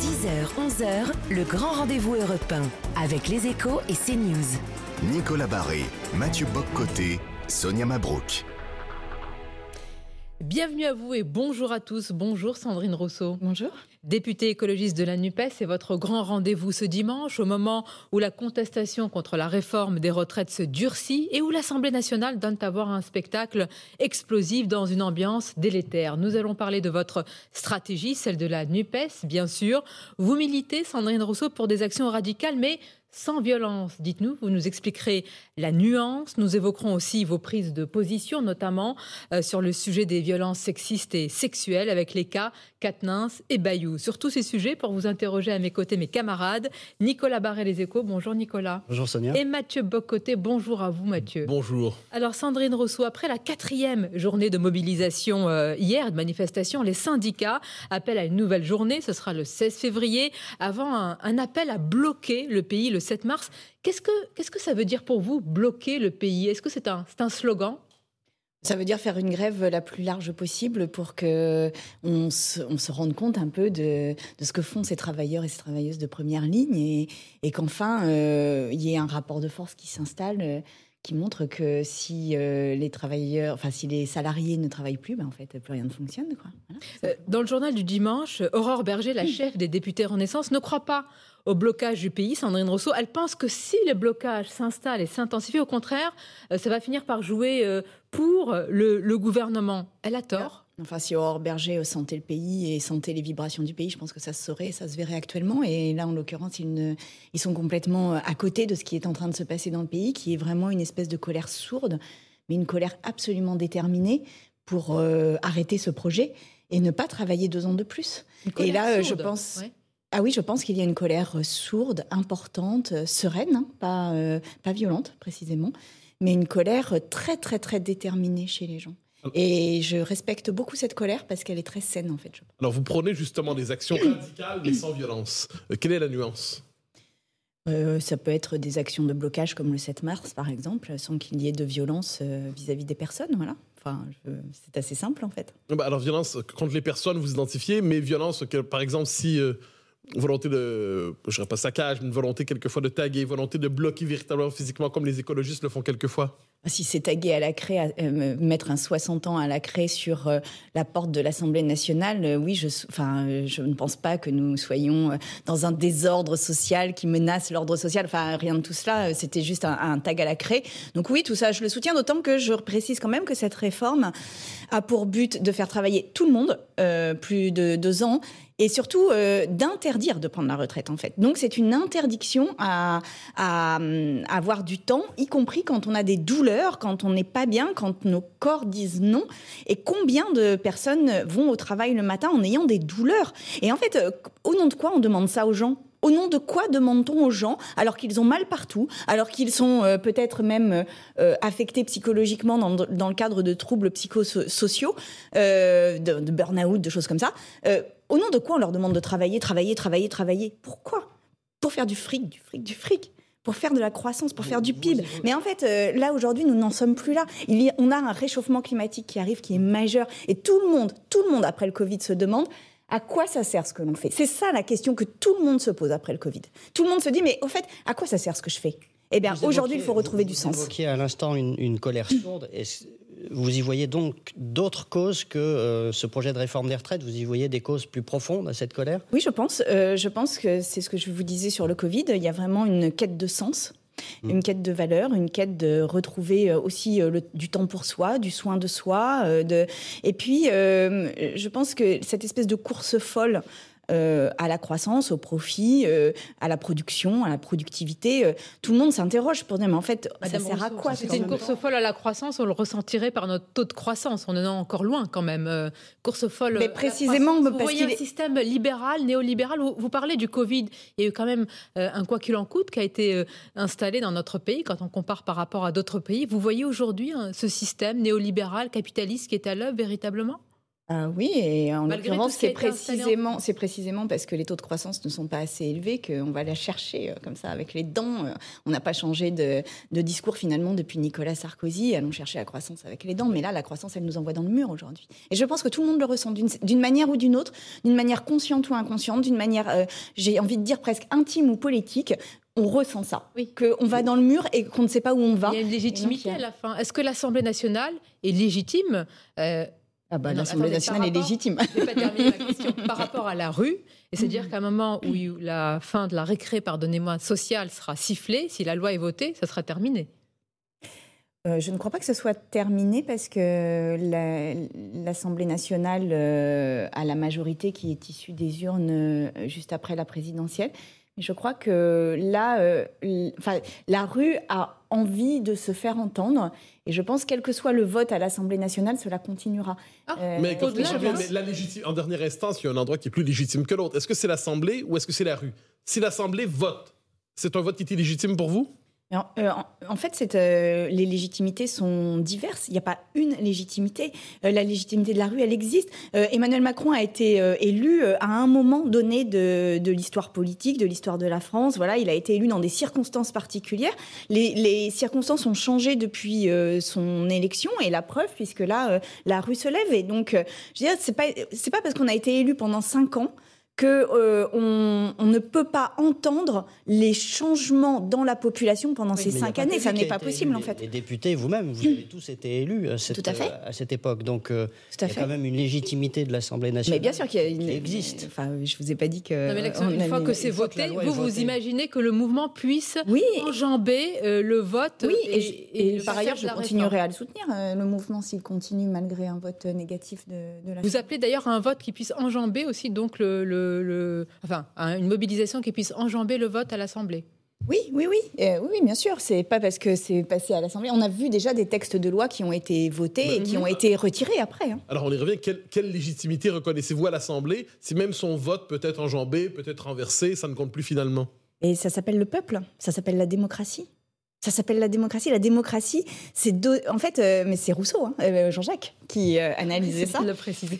10h, 11h, le grand rendez-vous européen avec les échos et CNews. Nicolas Barré, Mathieu Boccoté, Sonia Mabrouk. Bienvenue à vous et bonjour à tous. Bonjour Sandrine Rousseau. Bonjour. Députée écologiste de la NUPES, c'est votre grand rendez-vous ce dimanche, au moment où la contestation contre la réforme des retraites se durcit et où l'Assemblée nationale donne à voir un spectacle explosif dans une ambiance délétère. Nous allons parler de votre stratégie, celle de la NUPES, bien sûr. Vous militez, Sandrine Rousseau, pour des actions radicales, mais sans violence. Dites-nous, vous nous expliquerez la nuance. Nous évoquerons aussi vos prises de position, notamment euh, sur le sujet des violences sexistes et sexuelles avec les cas Katnins et Bayou. Sur tous ces sujets, pour vous interroger à mes côtés, mes camarades, Nicolas Barré Les Échos. Bonjour Nicolas. Bonjour Sonia. Et Mathieu Bocoté. Bonjour à vous Mathieu. Bonjour. Alors Sandrine Rousseau, après la quatrième journée de mobilisation euh, hier, de manifestation, les syndicats appellent à une nouvelle journée. Ce sera le 16 février, avant un, un appel à bloquer le pays le 7 mars. Qu'est-ce que, qu'est-ce que ça veut dire pour vous, bloquer le pays? Est-ce que c'est un, c'est un slogan? Ça veut dire faire une grève la plus large possible pour que on se, on se rende compte un peu de, de, ce que font ces travailleurs et ces travailleuses de première ligne et, et qu'enfin euh, il y ait un rapport de force qui s'installe euh, qui montre que si euh, les travailleurs, enfin si les salariés ne travaillent plus, ben en fait plus rien ne fonctionne. Voilà. Dans le journal du dimanche, Aurore Berger, la chef des députés Renaissance, ne croit pas au blocage du pays, Sandrine Rousseau. Elle pense que si le blocage s'installe et s'intensifie, au contraire, ça va finir par jouer pour le gouvernement. Elle a tort. Enfin, si Aurore Berger sentait le pays et sentait les vibrations du pays, je pense que ça se saurait, ça se verrait actuellement. Et là, en l'occurrence, ils, ne, ils sont complètement à côté de ce qui est en train de se passer dans le pays, qui est vraiment une espèce de colère sourde, mais une colère absolument déterminée pour euh, arrêter ce projet et ne pas travailler deux ans de plus. Et là, sourde. je pense. Ouais. Ah oui, je pense qu'il y a une colère sourde, importante, sereine, hein, pas, euh, pas violente précisément, mais une colère très très très déterminée chez les gens. Et je respecte beaucoup cette colère parce qu'elle est très saine en fait. Je Alors vous prenez justement des actions radicales mais sans violence. Euh, quelle est la nuance? Euh, ça peut être des actions de blocage comme le 7 mars par exemple, sans qu'il y ait de violence euh, vis-à-vis des personnes. Voilà. Enfin, c'est assez simple en fait. bah Alors violence contre les personnes, vous identifiez, mais violence que par exemple si volonté de, je dirais pas saccage, mais une volonté quelquefois de taguer, volonté de bloquer véritablement physiquement comme les écologistes le font quelquefois. Si c'est tagué à la craie, euh, mettre un 60 ans à la craie sur euh, la porte de l'Assemblée nationale, euh, oui, je, enfin, je ne pense pas que nous soyons dans un désordre social qui menace l'ordre social. Enfin, rien de tout cela. C'était juste un, un, tag à la craie. Donc oui, tout ça, je le soutiens. D'autant que je précise quand même que cette réforme a pour but de faire travailler tout le monde, plus de deux ans, et surtout euh, d'interdire de prendre la retraite en fait. Donc c'est une interdiction à, avoir du temps, y compris quand on a des douleurs, quand on n'est pas bien, quand nos corps disent non. Et combien de personnes vont au travail le matin en ayant des douleurs? Et en fait, euh, au nom de quoi on demande ça aux gens? Au nom de quoi demande-t-on aux gens, alors qu'ils ont mal partout, alors qu'ils sont euh, peut-être même affectés psychologiquement dans, le cadre de troubles psychosociaux, de, burn-out, de choses comme ça, au nom de quoi on leur demande de travailler, travailler, travailler, travailler? Pourquoi? Pour faire du fric, du fric, du fric. Pour faire de la croissance, pour faire du PIB. Mais en fait, euh, là aujourd'hui, nous n'en sommes plus là. Il y a, on a un réchauffement climatique qui arrive, qui est majeur, et tout le monde, tout le monde après le Covid se demande à quoi ça sert ce que l'on fait. C'est ça la question que tout le monde se pose après le Covid. Tout le monde se dit, mais au fait, à quoi ça sert ce que je fais? Eh bien, aujourd'hui, il faut retrouver vous, du vous sens. Vous évoquiez à l'instant une, une, colère sourde. Et vous y voyez donc d'autres causes que euh, ce projet de réforme des retraites Vous y voyez des causes plus profondes à cette colère? Oui, je pense. Euh, je pense que c'est ce que je vous disais sur le Covid. Il y a vraiment une quête de sens. Mmh. Une quête de valeur, une quête de retrouver euh, aussi le, du temps pour soi, du soin de soi. De... Et puis, euh, je pense que cette espèce de course folle euh, à la croissance, au profit, euh, à la production, à la productivité. Euh, tout le monde s'interroge pour dire, mais en fait, Madame ça sert à quoi C'était une course folle à la croissance, on le ressentirait par notre taux de croissance. On en est encore loin quand même. Course folle. Mais précisément, vous voyez un est... système libéral, néolibéral. Vous, vous, parlez du Covid. Il y a eu quand même un quoi qu'il en coûte qui a été installé dans notre pays quand on compare par rapport à d'autres pays. Vous voyez aujourd'hui hein, ce système néolibéral, capitaliste qui est à l'œuvre véritablement? Ah oui, et en l'occurrence, ce c'est précisément, c'est précisément parce que les taux de croissance ne sont pas assez élevés qu'on va la chercher euh, comme ça avec les dents. Euh, On n'a pas changé de, de discours finalement depuis Nicolas Sarkozy. Allons chercher la croissance avec les dents, mais là, la croissance, elle nous envoie dans le mur aujourd'hui. Et je pense que tout le monde le ressent d'une manière ou d'une autre, d'une manière consciente ou inconsciente, d'une manière, euh, j'ai envie de dire presque intime ou politique. On ressent ça, Oui. qu'on va dans le mur et qu'on ne sait pas où on va. Il y a une légitimité donc, à la fin. Est-ce que l'Assemblée nationale est légitime? Euh, Ah bah, l'Assemblée nationale est légitime. Je vais pas terminer ma question. Par rapport à la rue, et c'est-à-dire qu'à un moment où la fin de la récré, pardonnez-moi, sociale sera sifflée, si la loi est votée, ça sera terminé. Euh, je ne crois pas que ce soit terminé parce que la- l'Assemblée nationale euh, a la majorité qui est issue des urnes euh, juste après la présidentielle. Je crois que là, euh, enfin, la rue a envie de se faire entendre. Et je pense, quel que soit le vote à l'Assemblée nationale, cela continuera. Ah, Euh, Mais, pense- mais la légitime, en dernière instance, il y a un endroit qui est plus légitime que l'autre. Est-ce que c'est l'Assemblée ou est-ce que c'est la rue? Si l'Assemblée vote, c'est un vote qui est illégitime pour vous? En, euh, en- fait, euh, les légitimités sont diverses. Il n'y a pas une légitimité. Euh, la légitimité de la rue, elle existe. Emmanuel Macron a été élu à un moment donné de, l'histoire politique, de l'histoire de la France. Voilà, il a été élu dans des circonstances particulières. Les, circonstances ont changé depuis son élection et la preuve, puisque là, la rue se lève. Et donc, je veux dire, c'est pas pas parce qu'on a été élu pendant cinq ans que euh, on, on ne peut pas entendre les changements dans la population pendant ces cinq années. Ça n'est pas possible, élu. en fait. Les députés, vous-même, vous avez tous été élus à cette, Tout à fait. à cette époque. Donc, euh, Tout à il y a fait. quand même une légitimité de l'Assemblée nationale. Mais bien sûr qu'il y a une. qui existe. Enfin, je vous ai pas dit que. Non, mais on une fois que c'est voté, vous vous votée. imaginez que le mouvement puisse Oui. enjamber euh, le vote Oui, et, et, je- et et le par ailleurs, je continuerai à le soutenir, euh, le mouvement, s'il continue malgré un vote négatif de, de la Vous appelez d'ailleurs à un vote qui puisse enjamber aussi donc le, le- le- enfin une mobilisation qui puisse enjamber le vote à l'Assemblée. Oui, oui, oui, euh, oui, oui, bien sûr. C'est pas parce que c'est passé à l'Assemblée. On a vu déjà des textes de loi qui ont été votés et qui Mhm. ont été retirés après. hein. Alors, on y revient. Quelle, quelle légitimité reconnaissez-vous à l'Assemblée si même son vote peut être enjambé, peut être renversé, ça ne compte plus finalement? Et ça s'appelle le peuple, ça s'appelle la démocratie. Ça s'appelle la démocratie. La démocratie, c'est en fait, euh, mais c'est Rousseau, hein, euh, Jean-Jacques, qui euh, analysait ça.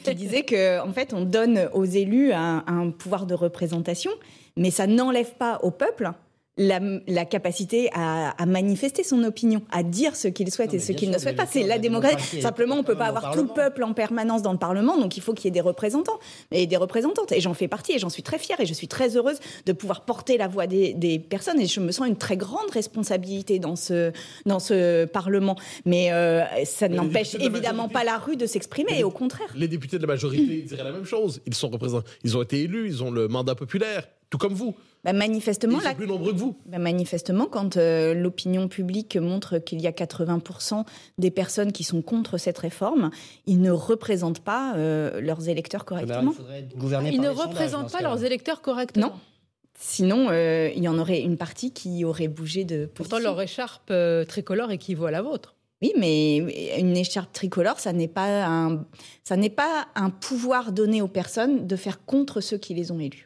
Qui disait que en fait on donne aux élus un, un pouvoir de représentation, mais ça n'enlève pas au peuple la, la capacité à, à manifester son opinion, à dire ce qu'il souhaite Non, et ce qu'il ne souhaite pas. C'est la la démocratie. Simplement, on peut quand pas avoir tout le peuple en permanence dans le Parlement, donc il faut qu'il y ait des représentantes et des représentantes. Et j'en fais partie et j'en suis très fière et je suis très heureuse de pouvoir porter la voix des, des personnes et je me sens une très grande responsabilité dans ce, dans ce Parlement. Mais euh, ça n'empêche évidemment majorité- pas la rue de s'exprimer, au contraire. Les députés de la majorité diraient la même chose. Ils sont représentés, ils ont été élus, ils ont le mandat populaire, tout comme vous. Bah, Ils manifestement, sont la, plus nombreux que vous. Ben, manifestement, quand euh, l'opinion publique montre qu'il y a 80% des personnes qui sont contre cette réforme, ils ne représentent pas euh, leurs électeurs correctement. il Ils ne représentent pas leurs électeurs correctement. Non. Sinon, euh, il y en aurait une partie qui aurait bougé de Pourtant, position. leur écharpe euh, tricolore équivaut à la vôtre. Oui, mais une écharpe tricolore, ça n'est pas un, ça n'est pas un pouvoir donné aux personnes de faire contre ceux qui les ont élus.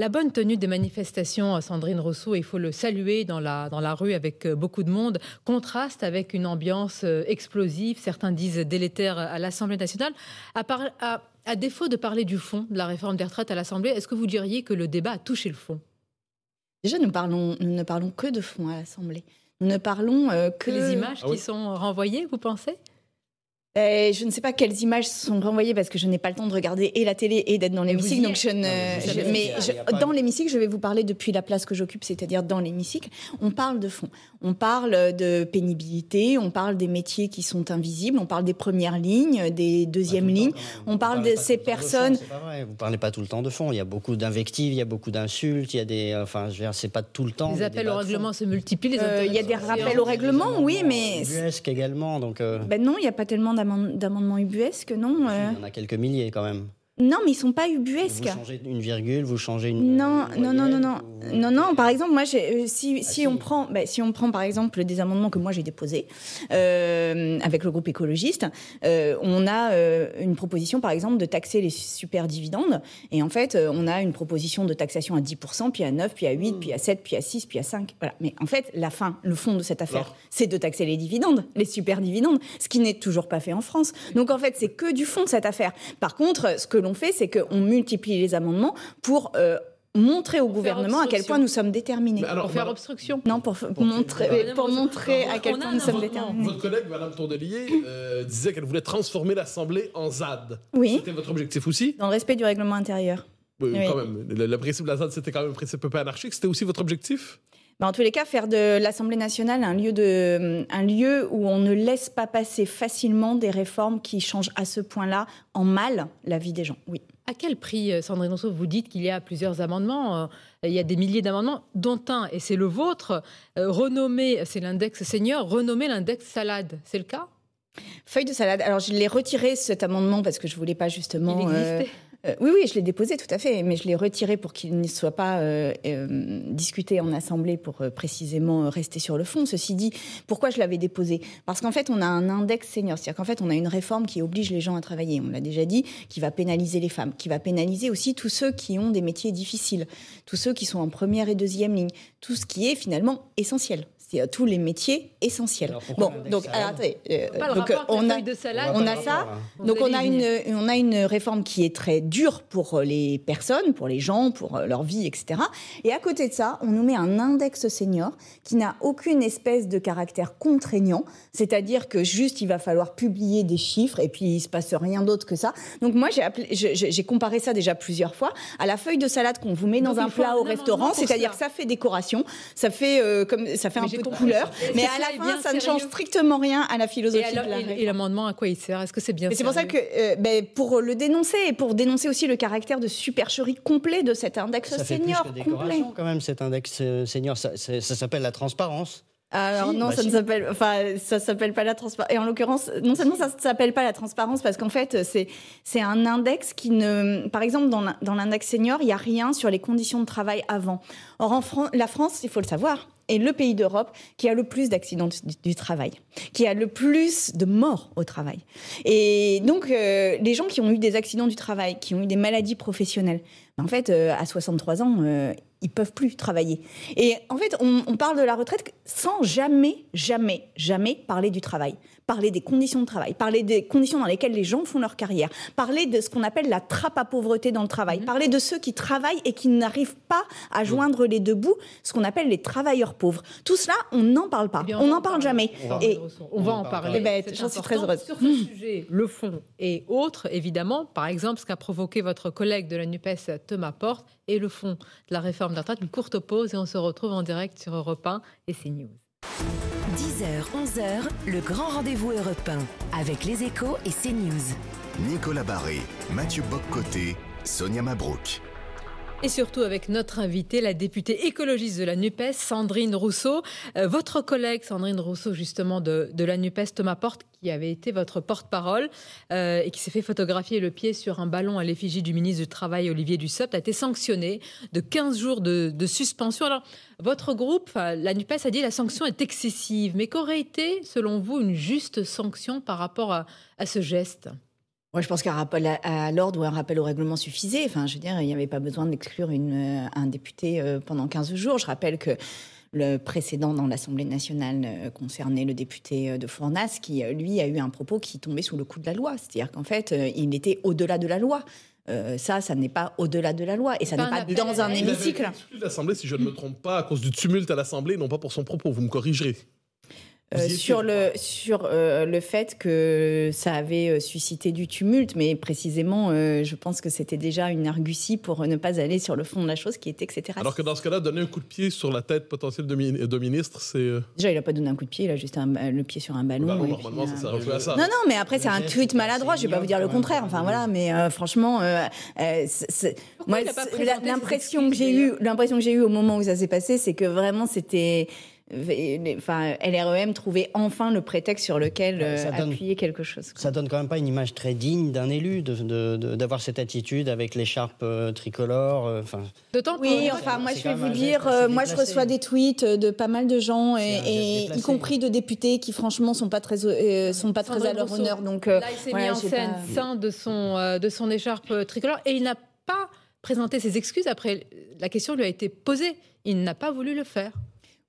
La bonne tenue des manifestations, euh, Sandrine Rousseau, il faut le saluer dans la, dans la rue avec euh, beaucoup de monde, contraste avec une ambiance euh, explosive, certains disent délétère à l'Assemblée nationale. À, par- à- à défaut de parler du fond de la réforme des retraites à l'Assemblée, est-ce que vous diriez que le débat a touché le fond? Déjà, nous, parlons, nous ne parlons que de fond à l'Assemblée. Nous ne parlons euh, que Que les images Ah qui oui. sont renvoyées, vous pensez? Euh, je ne sais pas quelles images sont renvoyées parce que je n'ai pas le temps de regarder et la télé et d'être dans l'hémicycle. Donc je mais ne. je- je- pas dans l'hémicycle, je vais vous parler depuis la place que j'occupe, c'est-à-dire dans l'hémicycle. On parle de fond. On parle de pénibilité. On parle des métiers qui sont invisibles. On parle des premières lignes, des deuxièmes lignes. On Vous parle de ces personnes- fond, c'est pas vrai. Vous parlez pas tout le temps de fond. Il y a beaucoup d'invectives, il y a beaucoup d'insultes, il y a des. Enfin, je veux dire, c'est pas tout le temps. Les appels au règlement se multiplient. Les Euh, il y a des rappels au règlement, oui, mais- Ubuesque également, donc. euh, Ben non, il n'y a pas tellement d'amendements ubuesques, non. euh. Il y en a quelques milliers quand même. Non, mais ils sont pas ubuesques. Vous changez une virgule, vous changez une. Non, une non, non, non, non, ou- non, non. Par exemple, moi, euh, si, si si. on prend, bah, si on prend par exemple des amendements que moi j'ai déposés euh, avec le groupe écologiste, euh, on a euh, une proposition, par exemple, de taxer les super dividendes. Et en fait, on a une proposition de taxation à 10%, puis à 9, puis à 8, puis à 7, puis à 6, puis à 5. Voilà. Mais en fait, la fin, le fond de cette affaire, c'est de taxer les dividendes, les super dividendes, ce qui n'est toujours pas fait en France. Donc en fait, c'est que du fond de cette affaire. Par contre, ce que l'on fait, c'est qu'on multiplie les amendements pour euh, montrer au gouvernement à quel point nous sommes déterminés. Alors, Pour faire obstruction. Non, pour, pour montrer, pour montrer à quel point nous sommes déterminés. Votre collègue, Madame Tourdelier, euh, disait qu'elle voulait transformer l'Assemblée en ZAD. Oui, C'était votre objectif aussi? Dans le respect du règlement intérieur. Oui, Oui. quand même. Le, le principe de la ZAD, c'était quand même un principe un peu anarchique. C'était aussi votre objectif? Mais en tous les cas, faire de l'Assemblée nationale un lieu, de, un lieu où on ne laisse pas passer facilement des réformes qui changent à ce point-là en mal la vie des gens. Oui. À quel prix, euh, Sandrine Rousseau, vous dites qu'il y a plusieurs amendements euh, Il y a des milliers d'amendements, dont un, et c'est le vôtre, euh, renommé, c'est l'index senior, renommé l'index salade. C'est le cas? Feuille de salade. Alors, je l'ai retiré cet amendement parce que je voulais pas justement. Il existait. euh, oui, oui, je l'ai déposé tout à fait, mais je l'ai retiré pour qu'il ne soit pas euh, euh, discuté en assemblée pour euh, précisément euh, rester sur le fond. Ceci dit, pourquoi je l'avais déposé? Parce qu'en fait, on a un index senior, c'est-à-dire qu'en fait, on a une réforme qui oblige les gens à travailler. On l'a déjà dit, qui va pénaliser les femmes, qui va pénaliser aussi tous ceux qui ont des métiers difficiles, tous ceux qui sont en première et deuxième ligne, tout ce qui est finalement essentiel. C'est tous les métiers essentiels. Alors, Bon, donc, alors, attendez, euh, donc, on a, feuille de salade. on a ça. donc on a, une, on a une réforme qui est très dure pour les personnes, pour les gens, pour euh, leur vie, etc. Et à côté de ça, on nous met un index senior qui n'a aucune espèce de caractère contraignant, c'est-à-dire que juste il va falloir publier des chiffres et puis il se passe rien d'autre que ça. Donc moi j'ai comparé ça déjà plusieurs fois à la feuille de salade qu'on vous met Donc, dans un plat au restaurant, c'est-à-dire que ça fait décoration, ça fait euh, comme ça fait Mais un j'ai peu de compris. couleur, Est-ce mais à ça la fin ça ne change strictement rien à la philosophie Et, alors, de la et- réforme. et l'amendement, à quoi il sert? Est-ce que c'est bien c'est pour ça que, euh, ben, pour le dénoncer et pour dénoncer aussi le caractère de supercherie complet de cet index Ça fait plus senior que complet. quand même cet index euh, senior. Ça, ça s'appelle la transparence. Alors Si, non, bah ça si. ne s'appelle, enfin, ça s'appelle pas la transparence. Et en l'occurrence, non seulement ça ne s'appelle pas la transparence parce qu'en fait, c'est c'est un index qui ne, par exemple, dans l'index senior, il y a rien sur les conditions de travail avant. Or, en Fran- la France, il faut le savoir, est le pays d'Europe qui a le plus d'accidents du, travail, qui a le plus de morts au travail. Et donc, euh, les gens qui ont eu des accidents du travail, qui ont eu des maladies professionnelles, ben, en fait, euh, à 63 ans, euh, ils peuvent plus travailler. Et en fait, on parle de la retraite sans jamais, jamais, jamais parler du travail, parler des conditions de travail, parler des conditions dans lesquelles les gens font leur carrière, parler de ce qu'on appelle la trappe à pauvreté dans le travail, parler de ceux qui travaillent et qui n'arrivent pas à joindre les deux bouts, ce qu'on appelle les travailleurs pauvres. Tout cela, on n'en parle pas, Eh bien, on n'en en parle jamais. On va, Et on va en parler. Eh ben, j'en suis très heureuse. Sur ce sujet, le fond et autres, évidemment, par exemple, ce qu'a provoqué votre collègue de la NUPES, Thomas Porte, et le fond de la réforme des retraites. Une courte pause et on se retrouve en direct sur Europe 1 et CNews. 10h, 11h, le grand rendez-vous européen avec les échos et CNews. Nicolas Barré, Mathieu Boccoté, Sonia Mabrouk. Et surtout avec notre invitée, la députée écologiste de la NUPES, Sandrine Rousseau. Euh, votre collègue Sandrine Rousseau, justement, de, de la NUPES, Thomas Porte, qui avait été votre porte-parole euh, et qui s'est fait photographier le pied sur un ballon à l'effigie du ministre du Travail, Olivier Dussopt, a été sanctionné de 15 jours de, suspension. Alors, votre groupe, enfin, la NUPES, a dit que la sanction est excessive. Mais qu'aurait été, selon vous, une juste sanction par rapport à, ce geste? Moi, je pense qu'un rappel à, l'ordre ou un rappel au règlement suffisait. Enfin, je veux dire, il n'y avait pas besoin d'exclure euh, un député euh, pendant 15 jours. Je rappelle que le précédent dans l'Assemblée nationale euh, concernait le député euh, de Fournas, qui, euh, lui, a eu un propos qui tombait sous le coup de la loi. C'est-à-dire qu'en fait, il était au-delà de la loi. Euh, ça, ça n'est pas au-delà de la loi. Et ça Pas n'est un pas dans un hémicycle. l'Assemblée, si je ne me trompe pas, à cause du tumulte à l'Assemblée, non pas pour son propos. Vous me corrigerez. Euh, sur le sur euh, le fait que ça avait euh, suscité du tumulte, mais précisément, euh, je pense que c'était déjà une argutie pour ne pas aller sur le fond de la chose, qui était c'était Alors que dans ce cas-là, donner un coup de pied sur la tête potentielle de, mi- de ministre, c'est. Déjà, il a pas donné un coup de pied, il a juste un- le pied sur un ballon. ballon, et normalement, puis, ça euh, sert à ça. Non, non, mais après, c'est un tweet maladroit, je vais pas vous dire le contraire. Enfin, voilà, mais euh, franchement, euh, euh, moi, l'impression que j'ai d'ailleurs? l'impression que j'ai eue au moment où ça s'est passé, c'est que vraiment, c'était enfin, LREM trouvait enfin le prétexte sur lequel appuyer quelque chose. Ça donne quand même pas une image très digne d'un élu d'avoir cette attitude avec l'écharpe tricolore. Enfin. Oui, enfin, moi je vais vous dire, moi je reçois des tweets de pas mal de gens et, y compris de députés qui franchement sont pas très sont pas très à leur honneur. Donc là, il s'est mis en scène pas... de son de son écharpe tricolore et il n'a pas présenté ses excuses après la question lui a été posée. Il n'a pas voulu le faire.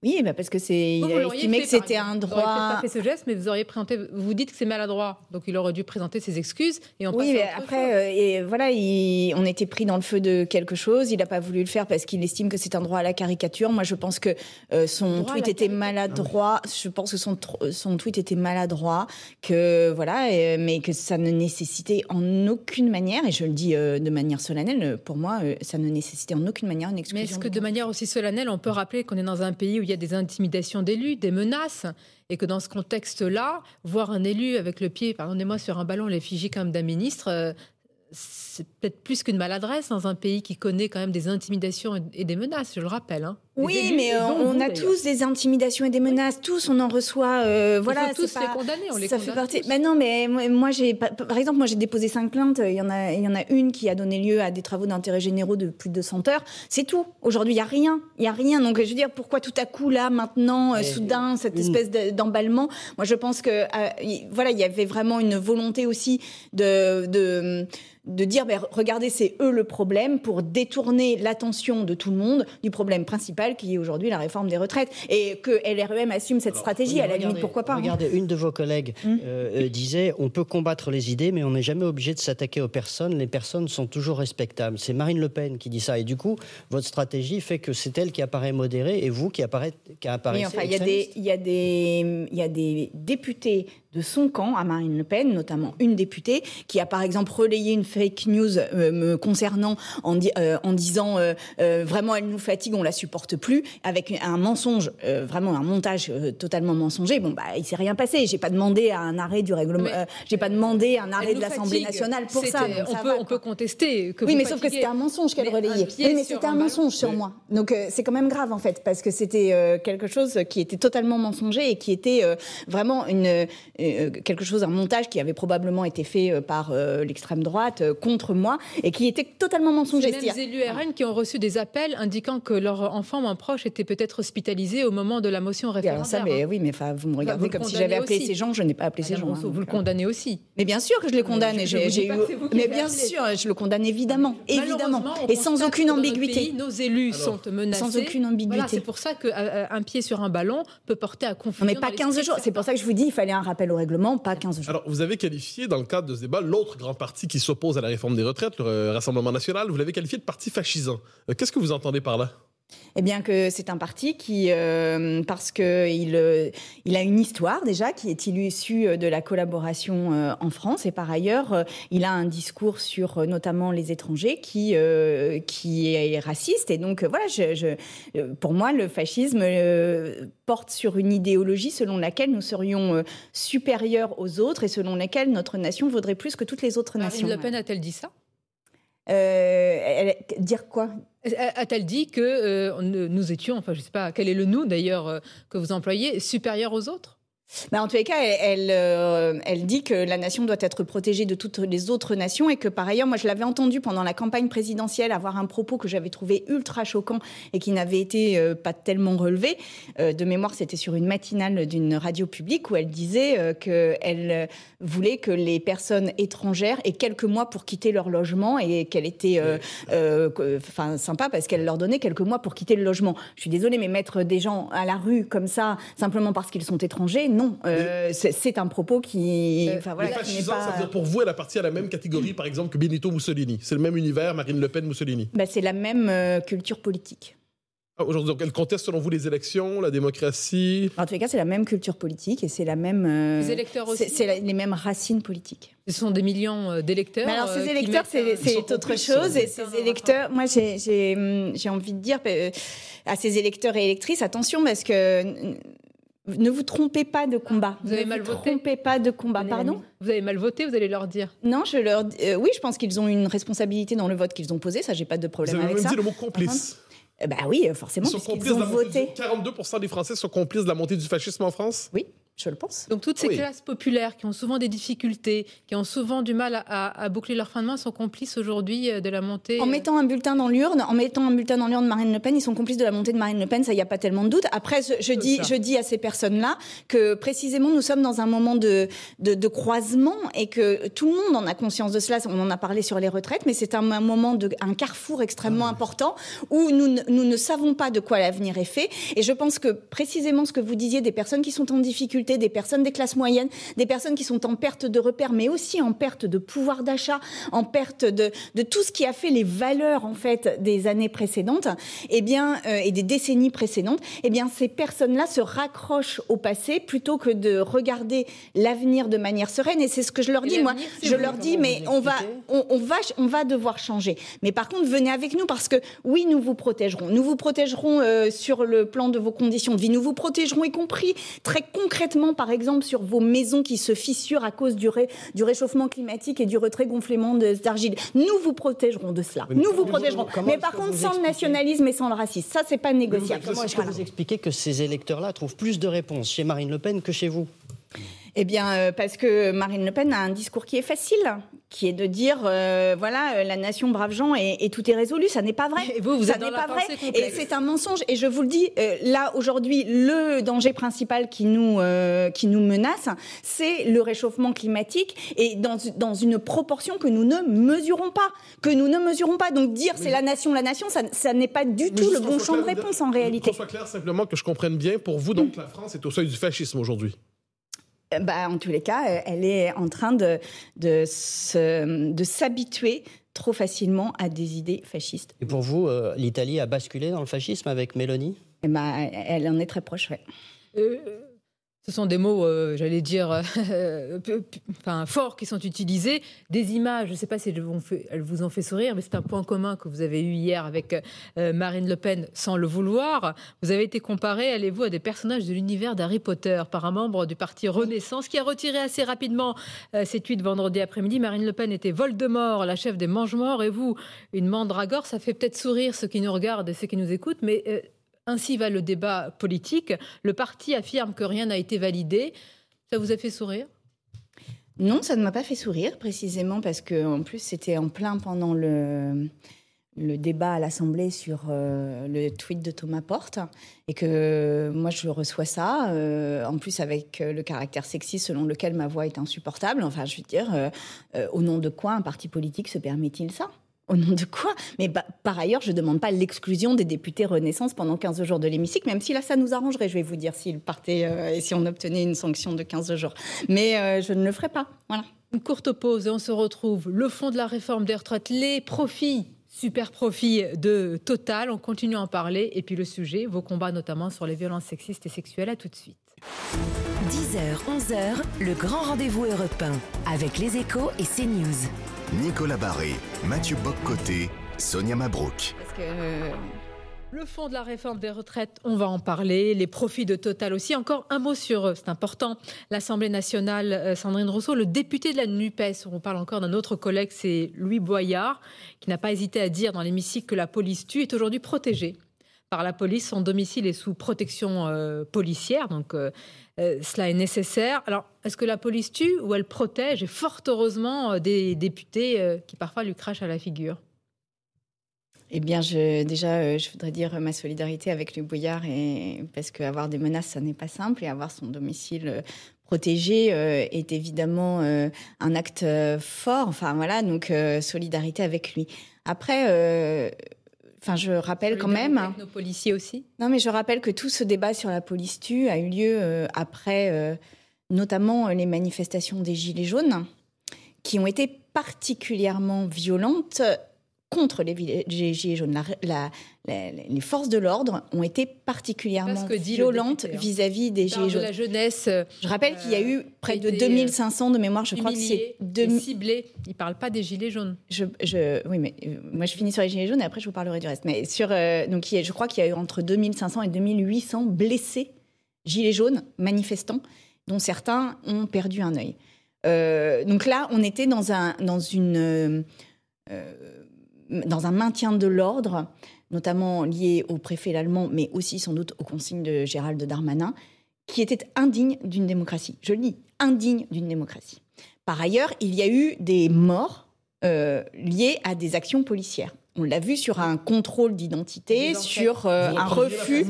Oui, bah parce que c'est. Il a estimé que c'était un droit. Vous n'auriez pas fait ce geste, mais vous auriez présenté. Vous dites que c'est maladroit, donc il aurait dû présenter ses excuses et Oui, mais après, euh, et voilà, il, on était pris dans le feu de quelque chose. Il n'a pas voulu le faire parce qu'il estime que c'est un droit à la caricature. Moi, je pense que euh, son tweet était maladroit. Je pense que son son tweet était maladroit, que voilà, mais que ça ne nécessitait en aucune manière, et je le dis euh, de manière solennelle, pour moi, ça ne nécessitait en aucune manière une exclusion. Mais est-ce que de manière aussi solennelle, on peut rappeler qu'on est dans un pays où il y a des intimidations d'élus, des menaces, et que dans ce contexte-là, voir un élu avec le pied, pardonnez-moi, sur un ballon, l'effigie comme d'un ministre, euh, c'est peut-être plus qu'une maladresse dans un pays qui connaît quand même des intimidations et des menaces, je le rappelle. Hein. Oui, mais euh, on a tous des intimidations et des menaces, tous on en reçoit. Euh, voilà, tous les condamner, on les ça fait partie. Mais non, mais moi j'ai, par exemple, moi j'ai déposé cinq plaintes. Il y en a, il y en a une qui a donné lieu à des travaux d'intérêt généraux de plus de 100 heures. C'est tout. Aujourd'hui, il y a rien, il y a rien. Donc je veux dire, pourquoi tout à coup là, maintenant, euh, soudain, cette espèce d'emballement? Moi, je pense que voilà, il y avait vraiment une volonté aussi de, de de dire ben, regardez, c'est eux le problème pour détourner l'attention de tout le monde du problème principal qui est aujourd'hui la réforme des retraites. Et que LREM assume cette stratégie, à la limite, pourquoi pas hein. Regardez, une de vos collègues hum. euh, euh, disait on peut combattre les idées, mais on n'est jamais obligé de s'attaquer aux personnes. Les personnes sont toujours respectables. C'est Marine Le Pen qui dit ça. Et du coup, votre stratégie fait que c'est elle qui apparaît modérée et vous qui, apparaît, qui apparaissez. enfin, il y a des députés de son camp à Marine Le Pen, notamment une députée qui a par exemple relayé une fake news euh, me concernant en, euh, en disant euh, vraiment elle nous fatigue, on la supporte plus, avec un mensonge, vraiment un montage totalement mensonger. Bon bah il s'est rien passé. J'ai pas demandé un arrêt du règlement, j'ai pas demandé un arrêt de l'Assemblée nationale pour ça. on peut on peut contester que oui mais sauf que c'était un mensonge qu'elle relayait. Oui mais c'était un, mensonge sur moi. Donc c'est quand même grave en fait parce que c'était quelque chose qui était totalement mensonger et qui était vraiment une quelque chose, un montage qui avait probablement été fait euh, par euh, l'extrême droite contre moi et qui était totalement mensonger. C'est les élus RN qui ont reçu des appels indiquant que leur enfant ou un proche était peut-être hospitalisé au moment de la motion référendaire. Ça, mais, hein. Oui, mais vous me regardez comme si j'avais appelé ces gens. Je n'ai pas appelé ces gens. Hein, vous le condamnez aussi. Mais bien sûr que je les condamne. Mais bien sûr, je le condamne évidemment, évidemment, et sans aucune ambiguïté. nos élus sont menacés. Sans aucune ambiguïté. c'est pour ça qu'un pied sur un ballon peut porter à confusion. mais pas 15 jours. C'est pour ça que je vous dis, il fallait un rappel au règlement, pas 15 jours. Alors, vous avez qualifié, dans le cadre de ce débat, l'autre grand parti qui s'oppose à la réforme des retraites, le Rassemblement national, vous l'avez qualifié de parti fascisant. Euh, qu'est-ce que vous entendez par là? Eh bien que c'est un parti qui, euh, parce qu'il euh, il a une histoire déjà qui est issue de la collaboration euh, en France et par ailleurs il a un discours sur notamment les étrangers qui qui est raciste et donc voilà, je, je, pour moi le fascisme porte sur une idéologie selon laquelle nous serions supérieurs aux autres et selon laquelle notre nation vaudrait plus que toutes les autres nations. Marine Le Pen a-t-elle dit ça? Elle, Dire quoi? A-t-elle dit que euh, nous étions, enfin je ne sais pas quel est le nous d'ailleurs euh, que vous employez, supérieurs aux autres? Bah en tous les cas, elle, euh, elle, dit que la nation doit être protégée de toutes les autres nations et que par ailleurs, moi je l'avais entendu pendant la campagne présidentielle avoir un propos que j'avais trouvé ultra choquant et qui n'avait été euh, pas tellement relevé. Euh, de mémoire, c'était sur une matinale d'une radio publique où elle disait qu'elle voulait que les personnes étrangères aient quelques mois pour quitter leur logement et qu'elle était enfin sympa parce qu'elle leur donnait quelques mois pour quitter le logement. Je suis désolée, mais mettre des gens à la rue comme ça simplement parce qu'ils sont étrangers, non, euh, c'est un propos qui. Enfin, voilà, pas... ça veut dire pour vous, elle appartient à la même catégorie, par exemple, que Benito Mussolini. C'est le même univers, Marine Le Pen, Mussolini. Bah, c'est la même euh, culture politique. Ah, aujourd'hui, elle conteste selon vous les élections, la démocratie? En tous les cas, c'est la même culture politique et c'est la même. Euh, les électeurs aussi. C'est les mêmes racines politiques. Ce sont des millions d'électeurs. Mais alors, ces électeurs, c'est autre chose. Et ces électeurs, moi, j'ai envie de dire à ces électeurs et électrices, attention, parce que ne vous trompez pas de combat. Vous avez mal voté. Ne vous trompez pas de combat. Pardon Vous avez mal voté, vous allez leur dire. Non, je leur. Euh, oui, je pense qu'ils ont une responsabilité dans le vote qu'ils ont posé. Ça, j'ai pas de problème vous avez avec même ça. dit le mot complice. Bah oui, forcément, Ils sont complices ont voté. du- 42% des Français sont complices de la montée du fascisme en France? Oui, je le pense. Donc toutes ces Oui. classes populaires qui ont souvent des difficultés, qui ont souvent du mal à, à- à boucler leur fin de mois, sont complices aujourd'hui euh, de la montée. En euh, mettant un bulletin dans l'urne, en mettant un bulletin dans l'urne de Marine Le Pen, ils sont complices de la montée de Marine Le Pen, ça, il n'y a pas tellement de doute. Après, je, je dis, ça. je dis à ces personnes-là que précisément, nous sommes dans un moment de, de, de croisement et que tout le monde en a conscience de cela. On en a parlé sur les retraites, mais c'est un, un moment de, un carrefour extrêmement important où nous ne savons pas de quoi l'avenir est fait. Et je pense que précisément ce que vous disiez, des personnes qui sont en difficulté, des personnes des classes moyennes, des personnes qui sont en perte de repères, mais aussi en perte de pouvoir d'achat, en perte de, de tout ce qui a fait les valeurs en fait des années précédentes, eh bien, euh, et des décennies précédentes, eh bien, ces personnes-là se raccrochent au passé plutôt que de regarder l'avenir de manière sereine. Et c'est ce que je leur Et dis, moi. Je leur dis, mais on va, on va, on va devoir changer. Mais par contre, venez avec nous parce que oui, nous vous protégerons. Nous vous protégerons euh, sur le plan de vos conditions de vie. Nous vous protégerons, y compris très concrètement, par exemple, sur vos maisons qui se fissurent à cause du, ré- du réchauffement climatique et du retrait gonflement d'argile. Nous vous protégerons de cela. Oui, nous vous protégerons. Mais par contre, sans le nationalisme et sans le racisme. Ça, c'est pas négociable. Comment est-ce que vous expliquez que ces électeurs-là trouvent plus de réponses chez Marine Le Pen que chez vous? Eh bien, euh, parce que Marine Le Pen a un discours qui est facile, qui est de dire, euh, voilà, euh, la nation brave gens et, et tout est résolu. Ça n'est pas vrai. Et vous, vous ça n'est pas vrai. Et c'est un mensonge. Et je vous le dis, euh, là aujourd'hui, le danger principal qui nous euh, qui nous menace, c'est le réchauffement climatique et dans dans une proportion que nous ne mesurons pas, que nous ne mesurons pas. Donc dire c'est la nation, la nation, ça, ça n'est pas du Mais tout le qu'on bon champ de réponse en Qu'on réalité. soit clair simplement que je comprenne bien. Pour vous, donc, la France est au seuil du fascisme aujourd'hui. Euh, Bah, en tous les cas, euh, elle est en train de, de, se- de s'habituer trop facilement à des idées fascistes. Et pour vous, euh, l'Italie a basculé dans le fascisme avec Mélanie Et bah, elle en est très proche. Euh, ce sont des mots, euh, j'allais dire, euh, enfin, forts qui sont utilisés. Des images, je ne sais pas si elles vous, ont fait, sourire, mais c'est un point commun que vous avez eu hier avec euh, Marine Le Pen sans le vouloir. Vous avez été comparé, allez-vous, à des personnages de l'univers d'Harry Potter par un membre du parti Renaissance qui a retiré assez rapidement ses tweets vendredi après-midi. Marine Le Pen était Voldemort, la chef des mange-morts, et vous, une mandragore. Ça fait peut-être sourire ceux qui nous regardent et ceux qui nous écoutent, mais ainsi va le débat politique. Le parti affirme que rien n'a été validé. Ça vous a fait sourire? Non, ça ne m'a pas fait sourire, précisément parce que en plus, c'était en plein pendant le, le débat à l'Assemblée sur euh, le tweet de Thomas Porte. Et que moi, je reçois ça, euh, en plus avec euh, le caractère sexy selon lequel ma voix est insupportable. Enfin, je veux dire, au nom de quoi un parti politique se permet-il ça? Au nom de quoi? Mais bah, par ailleurs, je ne demande pas l'exclusion des députés Renaissance pendant 15 jours de l'hémicycle, même si là, ça nous arrangerait, je vais vous dire, s'ils partaient euh, et si on obtenait une sanction de 15 jours. Mais euh, je ne le ferai pas. Voilà. Une courte pause et on se retrouve. Le fond de la réforme des retraites, les profits, super profits de Total. On continue à en parler. Et puis le sujet, vos combats notamment sur les violences sexistes et sexuelles. À tout de suite. 10h, 11h, le grand rendez-vous européen avec les échos et CNews. Nicolas Barré, Mathieu Boccoté, Sonia Mabrouk. Parce que euh, Le fond de la réforme des retraites, on va en parler. Les profits de Total aussi. Encore un mot sur eux, c'est important. L'Assemblée nationale, euh, Sandrine Rousseau, le député de la NUPES, on parle encore d'un autre collègue, c'est Louis Boyard, qui n'a pas hésité à dire dans l'hémicycle que la police tue, est aujourd'hui protégé par la police. Son domicile est sous protection euh, policière, donc euh, euh, cela est nécessaire. Alors, est-ce que la police tue ou elle protège Et fort heureusement, des députés qui parfois lui crachent à la figure? Eh bien, déjà, je voudrais dire ma solidarité avec Louis Bouillard, parce qu'avoir des menaces, ça n'est pas simple, et avoir son domicile protégé est évidemment un acte fort. Enfin, voilà, donc solidarité avec lui. Après, enfin, je rappelle quand même. Avec nos policiers aussi? Non, mais je rappelle que tout ce débat sur la police tue a eu lieu euh, après euh, notamment euh, les manifestations des Gilets jaunes, qui ont été particulièrement violentes contre les, Gilets jaunes. La- la- la- les forces de l'ordre ont été particulièrement violentes hein. vis-à-vis des Gilets de jaunes. la jeunesse euh, Je rappelle qu'il y a eu près qui de a été, 2500 de mémoire, je crois que c'est... deux- ciblée. Il parle pas des gilets jaunes. Je, je- oui, mais euh, moi je finis sur les gilets jaunes et après je vous parlerai du reste. Mais sur, euh, donc je crois qu'il y a eu entre 2500 et 2800 blessés gilets jaunes manifestants, dont certains ont perdu un œil. Euh, donc là, on était dans un dans une euh, euh, dans un maintien de l'ordre notamment liées au préfet allemand, mais aussi sans doute aux consignes de Gérald Darmanin, qui étaient indignes d'une démocratie. Je le dis, indignes d'une démocratie. Par ailleurs, il y a eu des morts euh, liées à des actions policières. On l'a vu sur un contrôle d'identité, sur euh, un refus,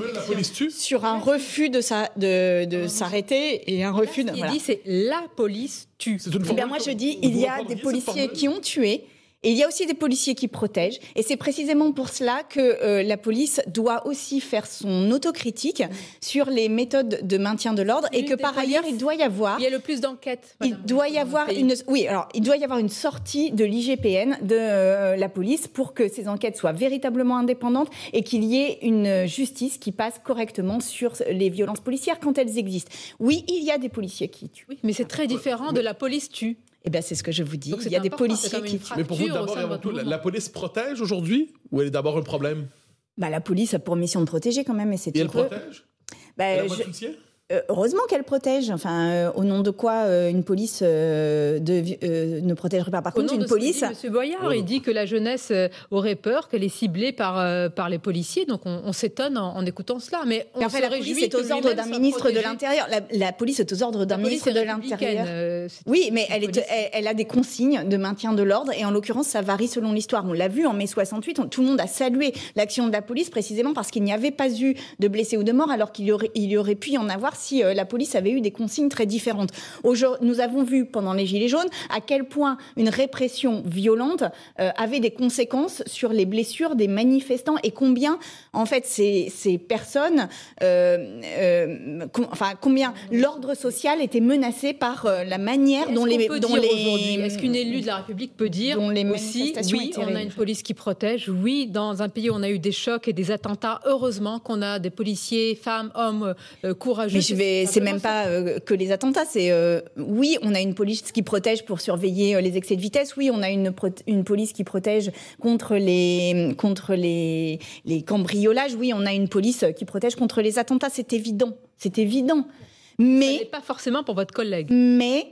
sur un refus de, de, de s'arrêter et un refus. de, dit c'est la police tue. Eh bien moi je dis il y a des policiers qui ont tué et il y a aussi des policiers qui protègent. Et c'est précisément pour cela que euh, la police doit aussi faire son autocritique sur les méthodes de maintien de l'ordre et que par ailleurs, il doit y avoir. Il y a le plus d'enquêtes. Il doit y avoir une. Oui, alors il doit y avoir une sortie de l'IGPN de euh, la police pour que ces enquêtes soient véritablement indépendantes et qu'il y ait une justice qui passe correctement sur les violences policières quand elles existent. Oui, il y a des policiers qui tuent. Oui, mais c'est très différent de la police tue. Eh bien, c'est ce que je vous dis. il y a des policiers qui. Mais pour vous, d'abord et avant tout, la, police protège aujourd'hui ou elle est d'abord un problème? Bah, La police a pour mission de protéger quand même. Et, c'est et elle protège? Bah, elle je... Euh, heureusement qu'elle protège. Enfin, euh, au nom de quoi euh, une police de, ne protégerait pas Par contre, une police. Monsieur Boyard, il dit que la jeunesse aurait peur qu'elle est ciblée par par les policiers. Donc on, s'étonne en, écoutant cela. Mais on enfin, la police est aux ordres d'un ministre de l'Intérieur. La, police est aux ordres d'un ministre de l'Intérieur. oui, mais elle, est, elle, a des consignes de maintien de l'ordre et en l'occurrence, ça varie selon l'histoire. On l'a vu en mai 68, tout le monde a salué l'action de la police précisément parce qu'il n'y avait pas eu de blessés ou de morts alors qu'il y aurait, il y aurait pu y en avoir si euh, la police avait eu des consignes très différentes. Nous avons vu pendant les Gilets jaunes à quel point une répression violente euh, avait des conséquences sur les blessures des manifestants et combien, en fait, ces, personnes, euh, enfin, combien l'ordre social était menacé par la manière dont les. Dont les Est-ce qu'une élue de la République peut dire dont les aussi, oui, on a une police qui protège, oui, dans un pays où on a eu des chocs et des attentats, heureusement qu'on a des policiers, femmes, hommes courageux c'est même pas euh, que les attentats. C'est euh, oui, on a une police qui protège pour surveiller euh, les excès de vitesse. Oui, on a une, une police qui protège contre les contre les, les cambriolages. Oui, on a une police qui protège contre les attentats. C'est évident. C'est évident. Mais pas forcément pour votre collègue. Mais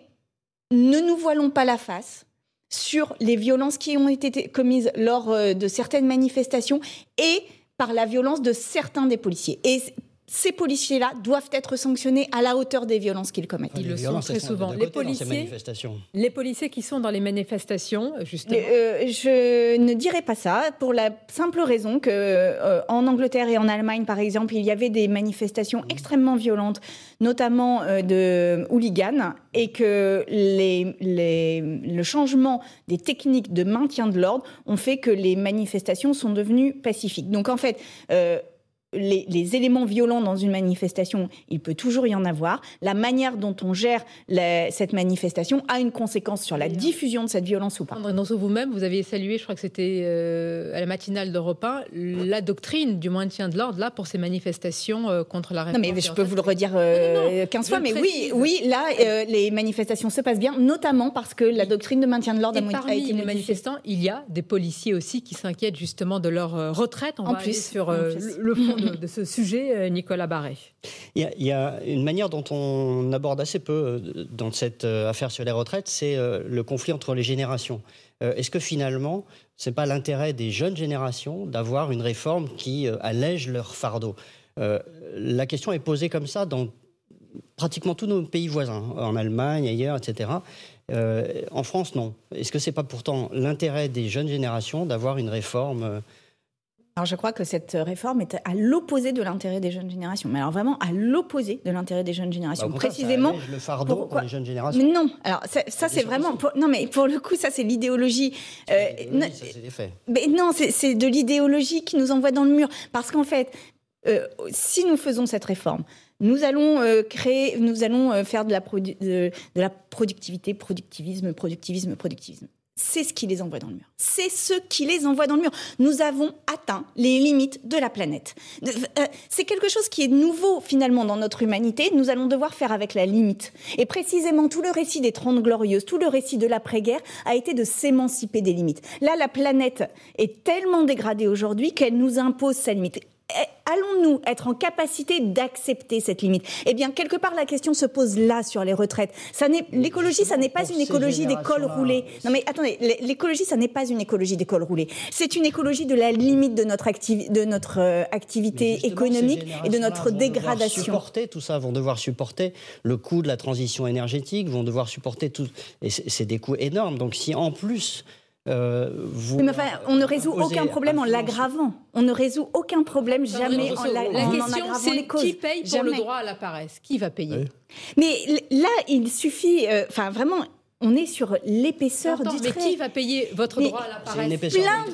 ne nous voilons pas la face sur les violences qui ont été commises lors de certaines manifestations et par la violence de certains des policiers. Et ces policiers-là doivent être sanctionnés à la hauteur des violences qu'ils commettent. Ils le sont très souvent. Les policiers, les policiers qui sont dans les manifestations, justement. Euh, je ne dirais pas ça pour la simple raison que euh, en Angleterre et en Allemagne, par exemple, il y avait des manifestations extrêmement violentes, notamment euh, de hooligans, et que les, les, le changement des techniques de maintien de l'ordre ont fait que les manifestations sont devenues pacifiques. Donc en fait les, éléments violents dans une manifestation, il peut toujours y en avoir. La manière dont on gère cette manifestation a une conséquence sur la diffusion de cette violence ou pas. André vous-même, vous aviez salué, je crois que c'était euh, à la matinale d'Europe 1, la doctrine du maintien de l'ordre là pour ces manifestations euh, contre la réforme. Non, mais je peux vous le redire 15 euh, fois, mais oui, oui, là, les manifestations se passent bien, notamment parce que la doctrine de maintien de l'ordre a, été les manifestants, il y a des policiers aussi qui s'inquiètent justement de leur retraite. On en va plus, sur le fond de, ce sujet, euh, Nicolas Barré il y, a, une manière dont on aborde assez peu euh, dans cette euh, affaire sur les retraites, c'est le conflit entre les générations. Est-ce que finalement, ce n'est pas l'intérêt des jeunes générations d'avoir une réforme qui allège leur fardeau? La question est posée comme ça dans pratiquement tous nos pays voisins, en Allemagne, ailleurs, etc. en France, non. Est-ce que ce n'est pas pourtant l'intérêt des jeunes générations d'avoir une réforme alors je crois que cette réforme est à l'opposé de l'intérêt des jeunes générations. Mais alors vraiment à l'opposé de l'intérêt des jeunes générations. Bah, Précisément. Ça le fardeau pour les jeunes générations. Mais non. Alors ça, c'est vraiment. non mais pour le coup ça c'est l'idéologie. Euh, ça c'est des faits. Mais non c'est de l'idéologie qui nous envoie dans le mur parce qu'en fait euh, si nous faisons cette réforme, nous allons euh, créer, nous allons faire de la, de la productivité, productivisme, productivisme, productivisme c'est ce qui les envoie dans le mur. C'est ce qui les envoie dans le mur. Nous avons atteint les limites de la planète. Euh, c'est quelque chose qui est nouveau finalement dans notre humanité. Nous allons devoir faire avec la limite. Et précisément, tout le récit des Trente Glorieuses, tout le récit de l'après-guerre a été de s'émanciper des limites. Là, la planète est tellement dégradée aujourd'hui qu'elle nous impose sa limite. Allons-nous être en capacité d'accepter cette limite? Eh bien, quelque part, la question se pose là sur les retraites. Ça n'est, l'écologie, ça n'est pas une écologie des cols roulés. Non, mais attendez, l'é- l'écologie, ça n'est pas une écologie des cols roulés. C'est une écologie de la limite de notre, activi- de notre euh, activité économique et de notre vont devoir dégradation. supporter tout ça, vont devoir supporter le coût de la transition énergétique, vont devoir supporter tout. Et c'est des coûts énormes. Donc si en plus vous. Oui, mais enfin, on ne résout aucun problème en l'aggravant. On ne résout aucun problème jamais en, la- La en en question, aggravant c'est les causes. qui paye pour Jamais. le droit à la paresse? Qui va payer? Oui. Mais là, il suffit, euh, enfin vraiment, on est sur l'épaisseur du mais trait. qui va payer votre Mais droit à la paresse Plein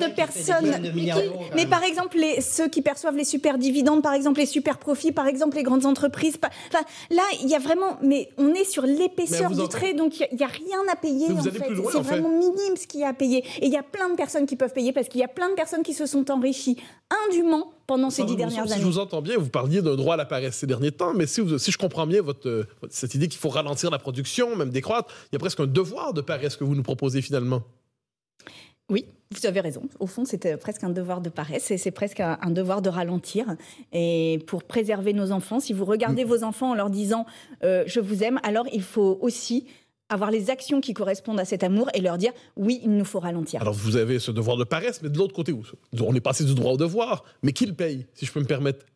de personnes. de Mais par exemple, les, ceux qui perçoivent les super dividendes, par exemple, les super profits, par exemple, les grandes entreprises. pas- Enfin, là, il y a vraiment. Mais on est sur l'épaisseur Mais du en- trait, donc il n'y a, rien à payer. Mais vous en allez fait. plus loin, C'est en fait. vraiment minime ce qu'il y a à payer. Et il y a plein de personnes qui peuvent payer parce qu'il y a plein de personnes qui se sont enrichies indûment pendant ces dix dernières Si je années. vous entends bien, vous parliez d'un droit à la paresse ces derniers temps, mais si, vous- si je comprends bien votre, cette idée qu'il faut ralentir la production, même décroître, il y a presque un devoir de paresse que vous nous proposez finalement. Oui, vous avez raison. Au fond, c'est euh, presque un devoir de paresse et c'est presque un, devoir de ralentir. Et pour préserver nos enfants, si vous regardez vos enfants en leur disant euh, je vous aime, alors il faut aussi avoir les actions qui correspondent à cet amour et leur dire oui, il nous faut ralentir. Alors vous avez ce devoir de paresse, mais de l'autre côté, on est passé du droit au devoir, mais qui le paye, si je peux me permettre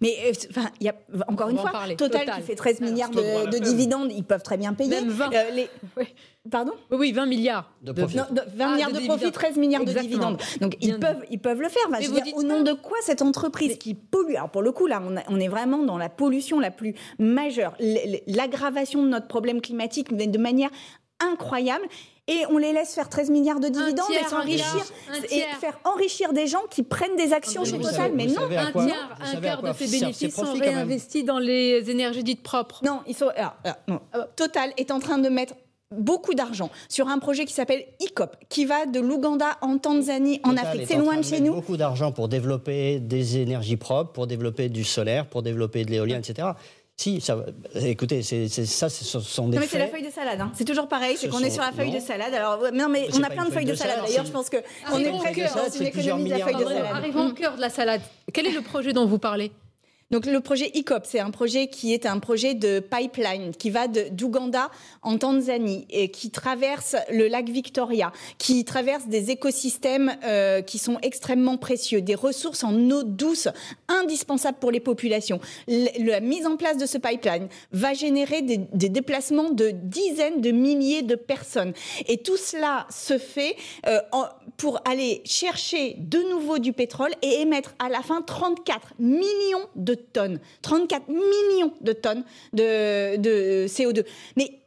Mais euh, enfin, il y a encore On une fois. Total, Total. qui fait 13 Alors, milliards de, de dividendes, ils peuvent très bien payer. Même 20. Euh, les- Oui. Pardon Oui, oui, 20 milliards. De profit. Non, de 20 Ah, milliards de de, profit, 13 milliards de dividendes. Donc Bien ils peuvent, ils peuvent le faire. Enfin, Mais je dire, dites au nom de quoi cette entreprise qui pollue? Alors pour le coup, là, on, a- on est vraiment dans la pollution la plus majeure, l'aggravation de notre problème climatique mais de manière incroyable. Et on les laisse faire 13 milliards de dividendes tiers, et s'enrichir faire enrichir des gens qui prennent des actions Mais chez Total. savez- Mais non, Un tiers, un quart de ces bénéfices sont réinvestis dans les énergies dites propres. Non, ils sont. alors, alors, non. Total est en train de mettre beaucoup d'argent sur un projet qui s'appelle ICOP, qui va de l'Ouganda en Tanzanie, en Total Afrique. est C'est loin de chez nous. Beaucoup d'argent pour développer des énergies propres, pour développer du solaire, pour développer de l'éolien, etc. Si, ça, écoutez, c'est c'est- ça, ce sont des Non, mais c'est la feuille de salade. hein. C'est toujours pareil, c'est Ce qu'on est sur la feuille non. de salade. Alors, non, mais on a plein de feuilles de salade. D'ailleurs, je pense que Ah, est salade, dans c'est une économie de la feuille de salade. Arrivons au cœur de la salade. Quel est le projet dont vous parlez? Donc le projet ICOP, c'est un projet qui est un projet de pipeline qui va d'Ouganda en Tanzanie et qui traverse le lac Victoria, qui traverse des écosystèmes euh, qui sont extrêmement précieux, des ressources en eau douce indispensables pour les populations. La mise en place de ce pipeline va générer des, déplacements de dizaines de milliers de personnes. Et tout cela se fait euh, pour aller chercher de nouveau du pétrole et émettre à la fin 34 millions de tonnes. 34 millions de tonnes de, de CO2. Mais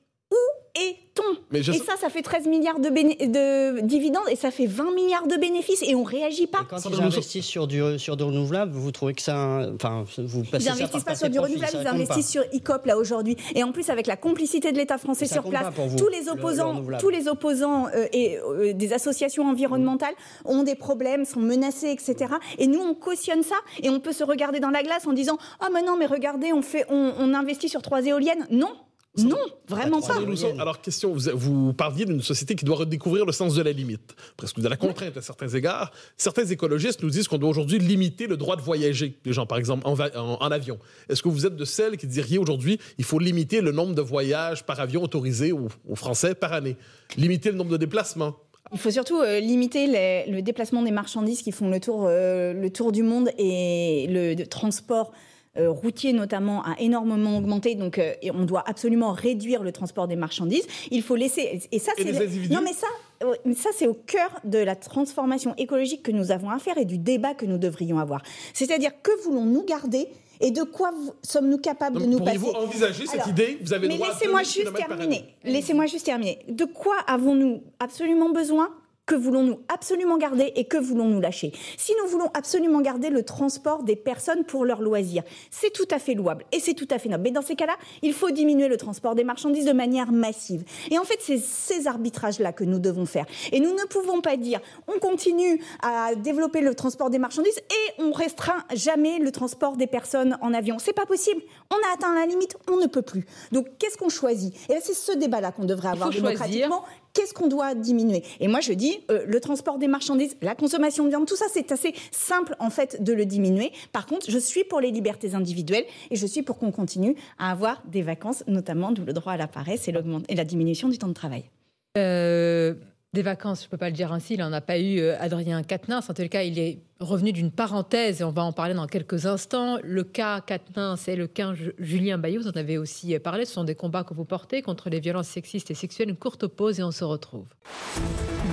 Mais je Et ça, ça fait 13 milliards de, béné- de dividendes et ça fait 20 milliards de bénéfices et on réagit pas. Et quand ils investissent sur du, sur du renouvelable, vous trouvez que ça. Enfin, vous passez Ils ça investissent par pas passer sur du renouvelable, ils investissent sur ICOP là aujourd'hui. Et en plus avec la complicité de l'État français Ça sur place, vous, tous les le- le opposants, tous les opposants euh, et euh, des associations environnementales ont des problèmes, sont menacés, etc. Et nous on cautionne ça et on peut se regarder dans la glace en disant ah mais non mais regardez on fait on, on investit sur trois éoliennes. Non. Non, vraiment pas. Alors, question, vous, vous parliez d'une société qui doit redécouvrir le sens de la limite, presque de la contrainte à certains égards. Certains écologistes nous disent qu'on doit aujourd'hui limiter le droit de voyager, les gens, par exemple, en, va- en- en avion. Est-ce que vous êtes de celles qui diriez aujourd'hui il faut limiter le nombre de voyages par avion autorisés aux, aux Français par année? Limiter le nombre de déplacements? Il faut surtout euh, limiter les- le déplacement des marchandises qui font le tour, euh, le tour du monde et le transport. Euh, routier notamment a énormément augmenté, donc euh, et on doit absolument réduire le transport des marchandises. Il faut laisser et ça c'est non mais ça ça c'est au cœur de la transformation écologique que nous avons à faire et du débat que nous devrions avoir. C'est-à-dire que voulons-nous garder et de quoi vous- sommes-nous capables de nous passer Pourriez-vous envisager cette Alors, idée? Vous avez mais laissez-moi 2000 juste terminer. Laissez-moi juste terminer. De quoi avons-nous absolument besoin que voulons-nous absolument garder et que voulons-nous lâcher? Si nous voulons absolument garder le transport des personnes pour leurs loisirs, c'est tout à fait louable et c'est tout à fait noble. Mais dans ces cas-là, il faut diminuer le transport des marchandises de manière massive. Et en fait, c'est ces arbitrages-là que nous devons faire. Et nous ne pouvons pas dire on continue à développer le transport des marchandises et on restreint jamais le transport des personnes en avion. C'est pas possible. On a atteint la limite, on ne peut plus. Donc qu'est-ce qu'on choisit? Et c'est ce débat-là qu'on devrait avoir choisir. Qu'est-ce qu'on doit diminuer? Et moi, je dis, euh, le transport des marchandises, la consommation de viande, tout ça, c'est assez simple, en fait, de le diminuer. Par contre, je suis pour les libertés individuelles et je suis pour qu'on continue à avoir des vacances, notamment d'où le droit à la paresse et, et la diminution du temps de travail. Euh, des vacances, je ne peux pas le dire ainsi, il n'en a pas eu euh, Adrien Quatennens. En tout cas, il est revenu d'une parenthèse et on va en parler dans quelques instants. Le cas Quatennens et le cas Julien Bayou, vous en avez aussi parlé. Ce sont des combats que vous portez contre les violences sexistes et sexuelles. Une courte pause et on se retrouve.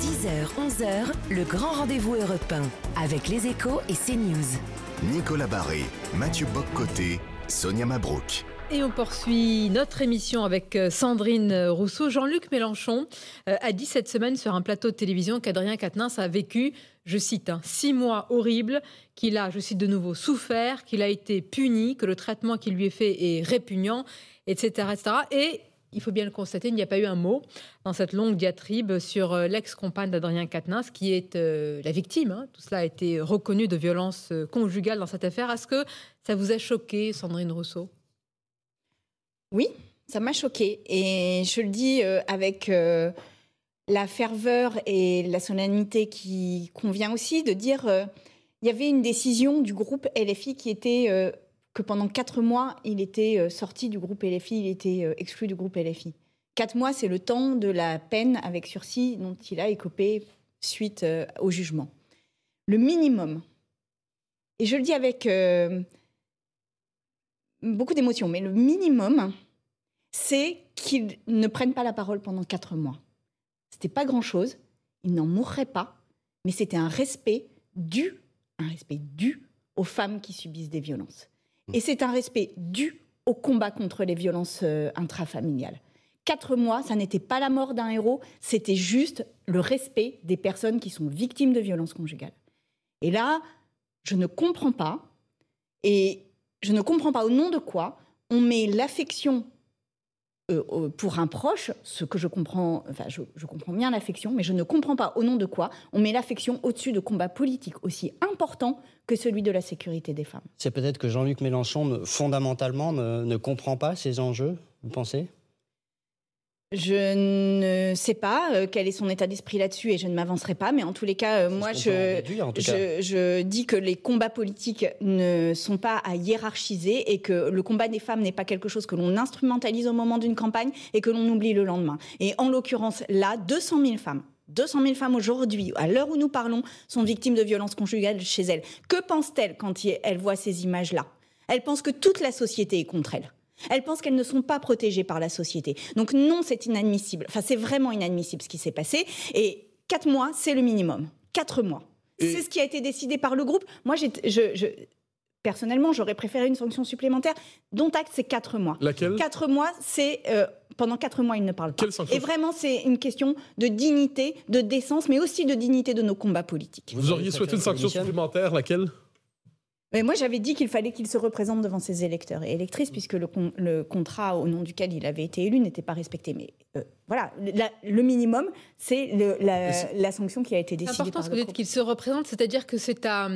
10h, 11h, le grand rendez-vous européen avec les échos et CNews. Nicolas Barré, Mathieu Boccoté, Sonia Mabrouk. Et on poursuit notre émission avec euh, Sandrine Rousseau. Jean-Luc Mélenchon euh, a dit cette semaine sur un plateau de télévision qu'Adrien Quatennens a vécu, je cite, hein, six mois horribles, qu'il a, je cite de nouveau, souffert, qu'il a été puni, que le traitement qui lui est fait est répugnant, etc. etc. Et il faut bien le constater, il n'y a pas eu un mot dans cette longue diatribe sur euh, l'ex-compagne d'Adrien Quatennens, qui est la victime. Hein. Tout cela a été reconnu de violence conjugale dans cette affaire. Est-ce que ça vous a choqué, Sandrine Rousseau? Oui, ça m'a choqué. Et je le dis euh, avec euh, la ferveur et la solennité qui convient aussi de dire euh, il y avait une décision du groupe LFI qui était que pendant quatre mois, il était sorti du groupe LFI, il était exclu du groupe LFI. Quatre mois, c'est le temps de la peine avec sursis dont il a écopé suite au jugement. Le minimum, et je le dis avec beaucoup d'émotions, mais le minimum, c'est qu'ils ne prennent pas la parole pendant quatre mois. C'était pas grand-chose, ils n'en mourraient pas, mais c'était un respect dû, un respect dû aux femmes qui subissent des violences. Mmh. Et c'est un respect dû au combat contre les violences euh, intrafamiliales. Quatre mois, ça n'était pas la mort d'un héros, c'était juste le respect des personnes qui sont victimes de violences conjugales. Et là, je ne comprends pas, et je ne comprends pas au nom de quoi on met l'affection euh, pour un proche, ce que je comprends, enfin je, comprends bien l'affection, mais je ne comprends pas au nom de quoi on met l'affection au-dessus de combats politiques aussi importants que celui de la sécurité des femmes. C'est peut-être que Jean-Luc Mélenchon, fondamentalement, ne comprend pas ces enjeux, vous pensez? Je ne sais pas euh, quel est son état d'esprit là-dessus et je ne m'avancerai pas, mais en tous les cas, euh, moi, je, je, dis que les combats politiques ne sont pas à hiérarchiser et que le combat des femmes n'est pas quelque chose que l'on instrumentalise au moment d'une campagne et que l'on oublie le lendemain. Et en l'occurrence, là, 200 000 femmes 200 000 femmes aujourd'hui, à l'heure où nous parlons, sont victimes de violences conjugales chez elles. Que pense-t-elle quand elles voient ces images-là? Elle pense que toute la société est contre elles. Elles pensent qu'elles ne sont pas protégées par la société. Donc non, c'est inadmissible. Enfin, c'est vraiment inadmissible ce qui s'est passé. Et quatre mois, c'est le minimum. Quatre mois. C'est ce qui a été décidé par le groupe. Moi, je, personnellement, j'aurais préféré une sanction supplémentaire. Dont acte, c'est quatre mois. Laquelle? Quatre mois, c'est euh, pendant quatre mois, ils ne parlent pas. Et vraiment, c'est une question de dignité, de décence, mais aussi de dignité de nos combats politiques. Vous auriez souhaité une sanction supplémentaire, laquelle? Mais moi, j'avais dit qu'il fallait qu'il se représente devant ses électeurs et électrices, puisque le, contrat au nom duquel il avait été élu n'était pas respecté. Mais euh, voilà, le minimum, c'est la, sanction qui a été décidée. C'est important ce que vous dites qu'il se représente, c'est-à-dire que c'est à,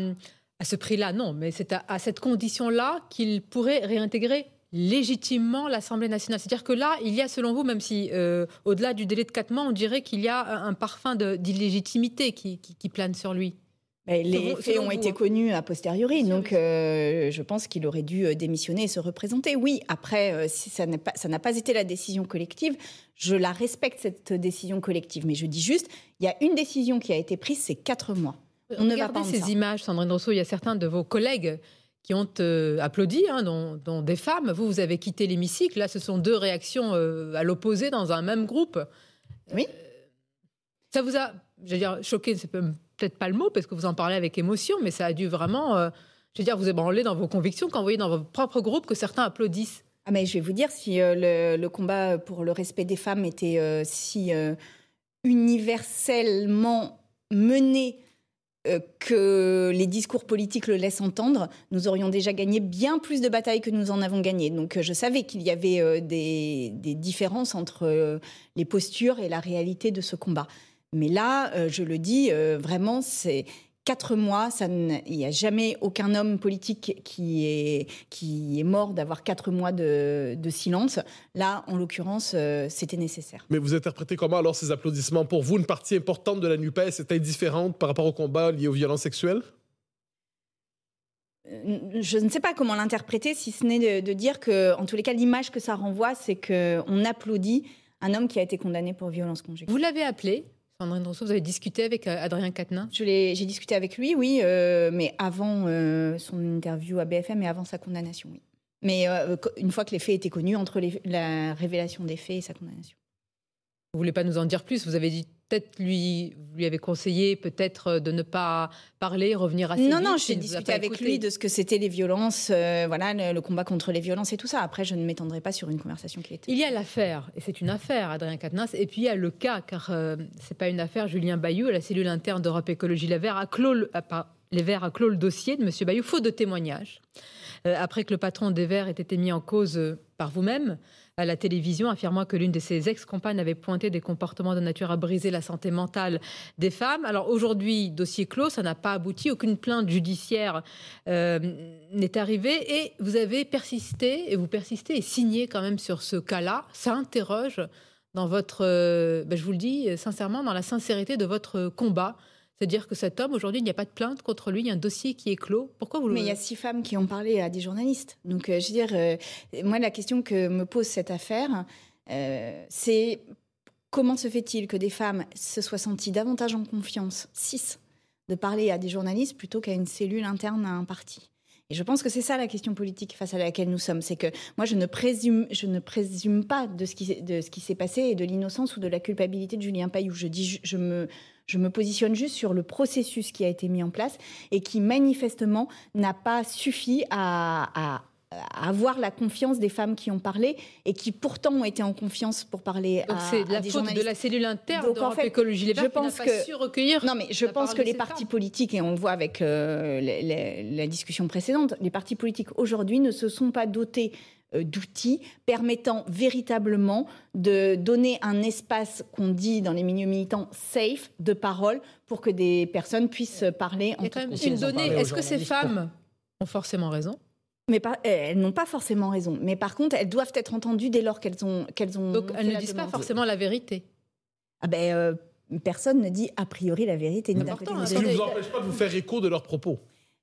à, ce prix-là, non, mais c'est à, cette condition-là qu'il pourrait réintégrer légitimement l'Assemblée nationale. C'est-à-dire que là, il y a, selon vous, même si euh, au-delà du délai de quatre mois, on dirait qu'il y a un parfum d'illégitimité qui plane sur lui les faits ont été hein. connus a posteriori, donc euh, je pense qu'il aurait dû euh, démissionner et se représenter. Oui, après, euh, si ça n'a pas, pas, été la décision collective, je la respecte, cette décision collective. Mais je dis juste, il y a une décision qui a été prise, c'est quatre mois. On ne va pas ces images, Sandrine Rousseau, il y a certains de vos collègues qui ont applaudi, hein, dont, des femmes. Vous, vous avez quitté l'hémicycle. Là, ce sont deux réactions à l'opposé dans un même groupe. Oui. ça vous a, je veux dire, choqué, c'est peut-être pas le mot parce que vous en parlez avec émotion, mais ça a dû vraiment, euh, je veux dire, vous ébranler dans vos convictions quand vous voyez dans votre propre groupe que certains applaudissent. Ah mais je vais vous dire, si euh, le, combat pour le respect des femmes était euh, si universellement mené que les discours politiques le laissent entendre, nous aurions déjà gagné bien plus de batailles que nous en avons gagné. Donc je savais qu'il y avait des, des, différences entre les postures et la réalité de ce combat. Mais là, euh, je le dis, euh, vraiment, c'est quatre mois, ça il n'y a jamais aucun homme politique qui est, qui est mort d'avoir quatre mois de, silence. Là, en l'occurrence, euh, c'était nécessaire. Mais vous interprétez comment alors ces applaudissements? Pour vous, une partie importante de la NUPES est indifférente par rapport au combat lié aux violences sexuelles? Je ne sais pas comment l'interpréter, si ce n'est de, dire que, en tous les cas, l'image que ça renvoie, c'est qu'on applaudit un homme qui a été condamné pour violence conjugale. Vous l'avez appelé Sandrine Rousseau, vous avez discuté avec euh, Adrien Quatennens? J'ai discuté avec lui, oui, euh, mais avant euh, son interview à BFM et avant sa condamnation, oui. Mais une fois que les faits étaient connus, entre la révélation des faits et sa condamnation. Vous voulez pas nous en dire plus? Vous avez dit peut-être lui, lui avez conseillé peut-être euh, de ne pas parler, revenir assez non, vite. Non, non, j'ai discuté avec lui de ce que c'était les violences, euh, voilà, le, combat contre les violences et tout ça. Après, je ne m'étendrai pas sur une conversation qui était. Il y a l'affaire, et c'est une affaire, Adrien Quatennens, et puis il y a le cas, car euh, c'est pas une affaire. Julien Bayou, la cellule interne d'Europe Écologie Les Verts, a clos le, les Verts a clos le dossier de M. Bayou, faute de témoignages. Après que le patron des Verts ait été mis en cause par vous-même à la télévision, affirmant que l'une de ses ex-compagnes avait pointé des comportements de nature à briser la santé mentale des femmes. Alors aujourd'hui, dossier clos, ça n'a pas abouti, aucune plainte judiciaire euh, n'est arrivée et vous avez persisté et vous persistez et signé quand même sur ce cas-là. Ça interroge dans votre, euh, ben, je vous le dis sincèrement, dans la sincérité de votre combat c'est-à-dire que cet homme, aujourd'hui, il n'y a pas de plainte contre lui, il y a un dossier qui est clos. Pourquoi vous le... Mais il y a six femmes qui ont parlé à des journalistes. Donc, euh, je veux dire, euh, moi, la question que me pose cette affaire, euh, c'est comment se fait-il que des femmes se soient senties davantage en confiance, six, de parler à des journalistes plutôt qu'à une cellule interne à un parti? Et je pense que c'est ça la question politique face à laquelle nous sommes. C'est que moi, je ne présume, je ne présume pas de ce qui, s'est passé et de l'innocence ou de la culpabilité de Julien Payou. Je dis, je me, je me positionne juste sur le processus qui a été mis en place et qui manifestement n'a pas suffi à, avoir la confiance des femmes qui ont parlé et qui pourtant ont été en confiance pour parler Donc c'est la faute de la cellule interne Donc, en fait, Écologie Les Verts je pense qui que, su recueillir Non mais je pense que les partis politiques, et on le voit avec euh, la discussion précédente, les partis politiques aujourd'hui ne se sont pas dotés d'outils permettant véritablement de donner un espace qu'on dit dans les milieux militants safe de parole pour que des personnes puissent parler en toute une donnée. Est-ce que ces femmes ont forcément raison? Mais elles n'ont pas forcément raison. Mais par contre, elles doivent être entendues dès lors qu'elles ont, qu'elles ont. Donc elles ne disent pas forcément la vérité. Ah ben, euh, personne ne dit a priori la vérité. Ce qui ne vous empêche pas de vous faire écho de leurs propos.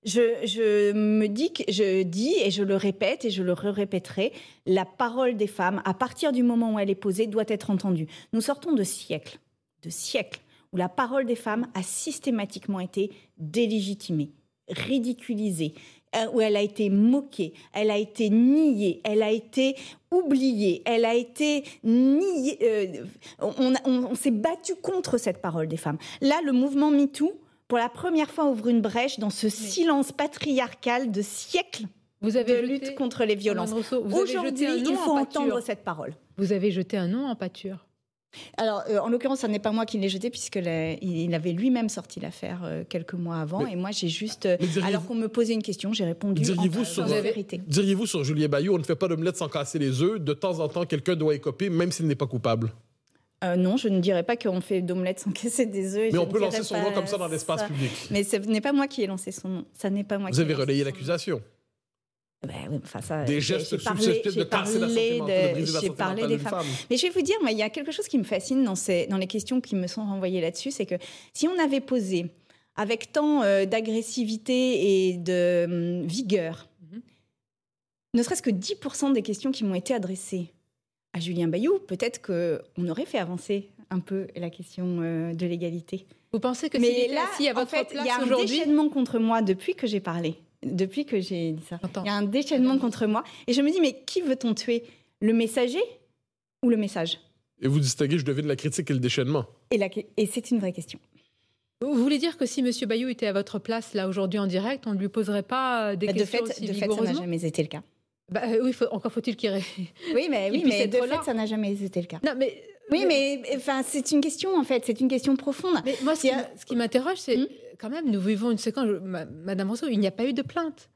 Je, me dis que je dis et je le répète et je le répéterai, la parole des femmes, à partir du moment où elle est posée, doit être entendue. Nous sortons de siècles, de siècles, où la parole des femmes a systématiquement été délégitimée, ridiculisée, euh, où elle a été moquée, elle a été niée, elle a été oubliée, elle a été niée. Euh, on, on s'est battu contre cette parole des femmes. Là, le mouvement MeToo pour la première fois, ouvre une brèche dans ce silence patriarcal de siècles vous avez de lutte contre les violences. Aujourd'hui, il faut entendre cette parole. Vous avez jeté un nom en pâture. Alors, euh, en l'occurrence, ce n'est pas moi qui l'ai jeté, puisqu'il avait lui-même sorti l'affaire euh, quelques mois avant. et moi, j'ai juste. Euh, alors qu'on me posait une question, j'ai répondu diriez-vous sur, la vérité. Diriez-vous sur Julien Bayou, on ne fait pas d'omelette sans casser les œufs. De temps en temps, quelqu'un doit écoper, même s'il n'est pas coupable. Euh, non, je ne dirais pas qu'on fait d'omelette sans casser des œufs. Mais on peut lancer son nom comme ça dans l'espace public. Mais ce n'est pas moi qui ai lancé son nom. Ça n'est pas moi. Vous avez relayé l'accusation. Ben, enfin, ça, des gestes susceptibles de casser la santé mentale, de briser J'ai parlé des femmes. Mais je vais vous dire, il y a quelque chose qui me fascine dans, ces, dans les questions qui me sont renvoyées là-dessus, c'est que si on avait posé avec tant euh, d'agressivité et de hum, vigueur, mhm. ne serait-ce que 10% des questions qui m'ont été adressées à Julien Bayou, peut-être qu'on aurait fait avancer un peu la question euh, de l'égalité. Vous pensez que Mais là, à votre en fait, il y a un déchaînement contre moi depuis que j'ai parlé, depuis que j'ai dit ça. Il y a un déchaînement contre moi. Et je me dis, mais qui veut-on tuer? Le messager ou le message? Et vous distinguez, je devine, la critique et le déchaînement. Et, et c'est une vraie question. Vous voulez dire que si M. Bayou était à votre place, là, aujourd'hui, en direct, on ne lui poserait pas des bah, questions de fait, De fait, ça n'a jamais été le cas. Bah, euh, oui, encore faut-il qu'il Oui, mais, oui, mais de fait, ça n'a jamais été le cas. Non, mais oui, mais enfin, c'est une question en fait, c'est une question profonde. Mais moi, ce qui m'interroge, c'est hmm quand même, nous vivons une séquence, Madame Rousseau, il n'y a pas eu de plainte.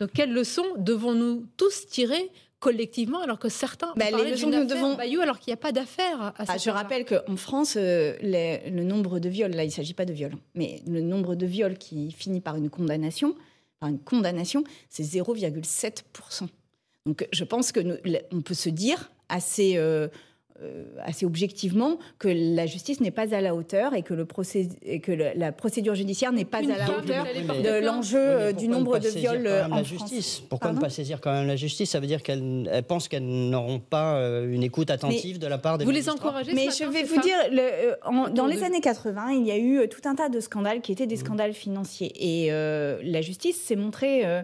Donc, quelle leçon devons-nous tous tirer collectivement, alors que certains Bah, ont les leçons d'une que nous affaire devons- Bayou, alors qu'il n'y a pas d'affaire Ah, je rappelle qu'en France, euh, les- le nombre de viols, là il ne s'agit pas de viols, mais le nombre de viols qui finit par une condamnation, par une condamnation, c'est 0,7%. Donc je pense que nous- on peut se dire assez, euh, euh, assez objectivement que la justice n'est pas à la hauteur et que, le procé- et que le- la procédure judiciaire n'est pas Une à la hauteur de l'enjeu euh, du nombre de viols en la France. justice? Pourquoi ne pas saisir quand même la justice? Ça veut dire qu'elles elles pensent qu'elles n'auront pas une écoute attentive de la part des Vous les encouragez Mais je vais vous dire, le, en- dans les de- années 80, il y a eu tout un tas de scandales qui étaient Mmh. des scandales financiers. Et euh, la justice s'est montrée euh,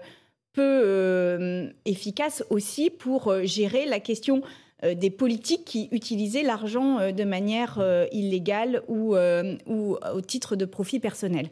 peu euh, efficace aussi pour euh, gérer la question euh, des politiques qui utilisaient l'argent de manière illégale ou, ou au titre de profit personnel.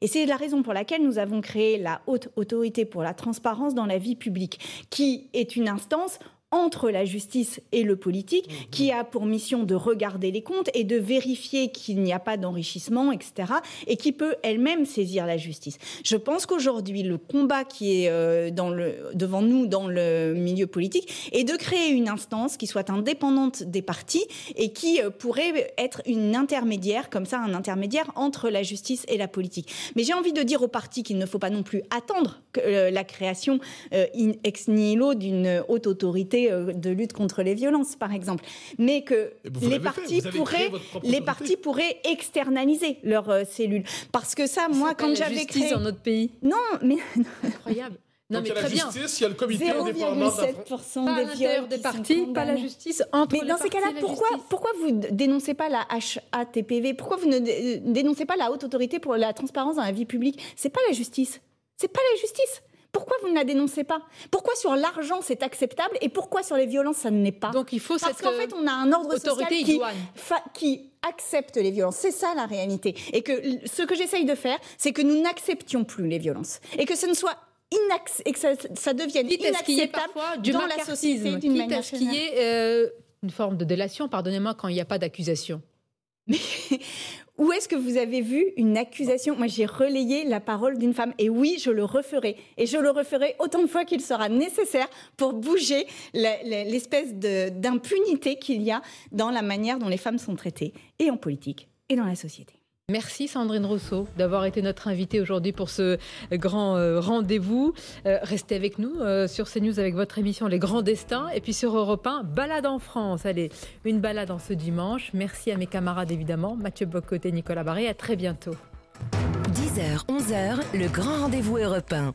Et c'est la raison pour laquelle nous avons créé la Haute Autorité pour la transparence dans la vie publique, qui est une instance entre la justice et le politique, qui a pour mission de regarder les comptes et de vérifier qu'il n'y a pas d'enrichissement, etc., et qui peut elle-même saisir la justice. Je pense qu'aujourd'hui, le combat qui est euh, dans le, devant nous dans le milieu politique est de créer une instance qui soit indépendante des partis et qui euh, pourrait être une intermédiaire, comme ça, un intermédiaire entre la justice et la politique. Mais j'ai envie de dire aux partis qu'il ne faut pas non plus attendre que, euh, la création in ex nihilo d'une haute autorité euh, de lutte contre les violences, par exemple, mais que les partis pourraient, les partis pourraient externaliser leurs euh, cellules, parce que ça, moi, quand j'avais justice créé, dans notre pays. non, mais Incroyable. Non, Donc, mais il y a très la bien. justice, il y a le comité indépendant de la France. 0,7% Pas à des viols des partis, pas la justice entre Mais les dans ces cas-là, pourquoi, pourquoi vous ne dénoncez pas la HATPV Pourquoi vous ne dé- dénoncez pas la haute autorité pour la transparence dans la vie publique? C'est pas la justice. C'est pas la justice. Pourquoi vous ne la dénoncez pas? Pourquoi sur l'argent c'est acceptable et pourquoi sur les violences ça ne l'est pas? Donc il faut Parce qu'en fait, on a un ordre social qui, qui accepte les violences. C'est ça la réalité. Et que ce que j'essaye de faire, c'est que nous n'acceptions plus les violences. Et que ce ne soit inac- et que ça, ça devienne inacceptable parfois du dans la société d'une manière ce générale. ait euh, une forme de délation, pardonnez-moi, quand il n'y a pas d'accusation. Où est-ce que vous avez vu une accusation? Moi, j'ai relayé la parole d'une femme. Et oui, je le referai. Et je le referai autant de fois qu'il sera nécessaire pour bouger l'espèce d'impunité qu'il y a dans la manière dont les femmes sont traitées, et en politique, et dans la société. Merci Sandrine Rousseau d'avoir été notre invitée aujourd'hui pour ce grand euh, rendez-vous. Euh, restez avec nous euh, sur CNews avec votre émission Les Grands Destins et puis sur Europe 1, Balade en France. Allez, une balade en ce dimanche. Merci à mes camarades évidemment, Mathieu Bocoté, Nicolas Barré. À très bientôt. 10h, 11h, le grand rendez-vous européen.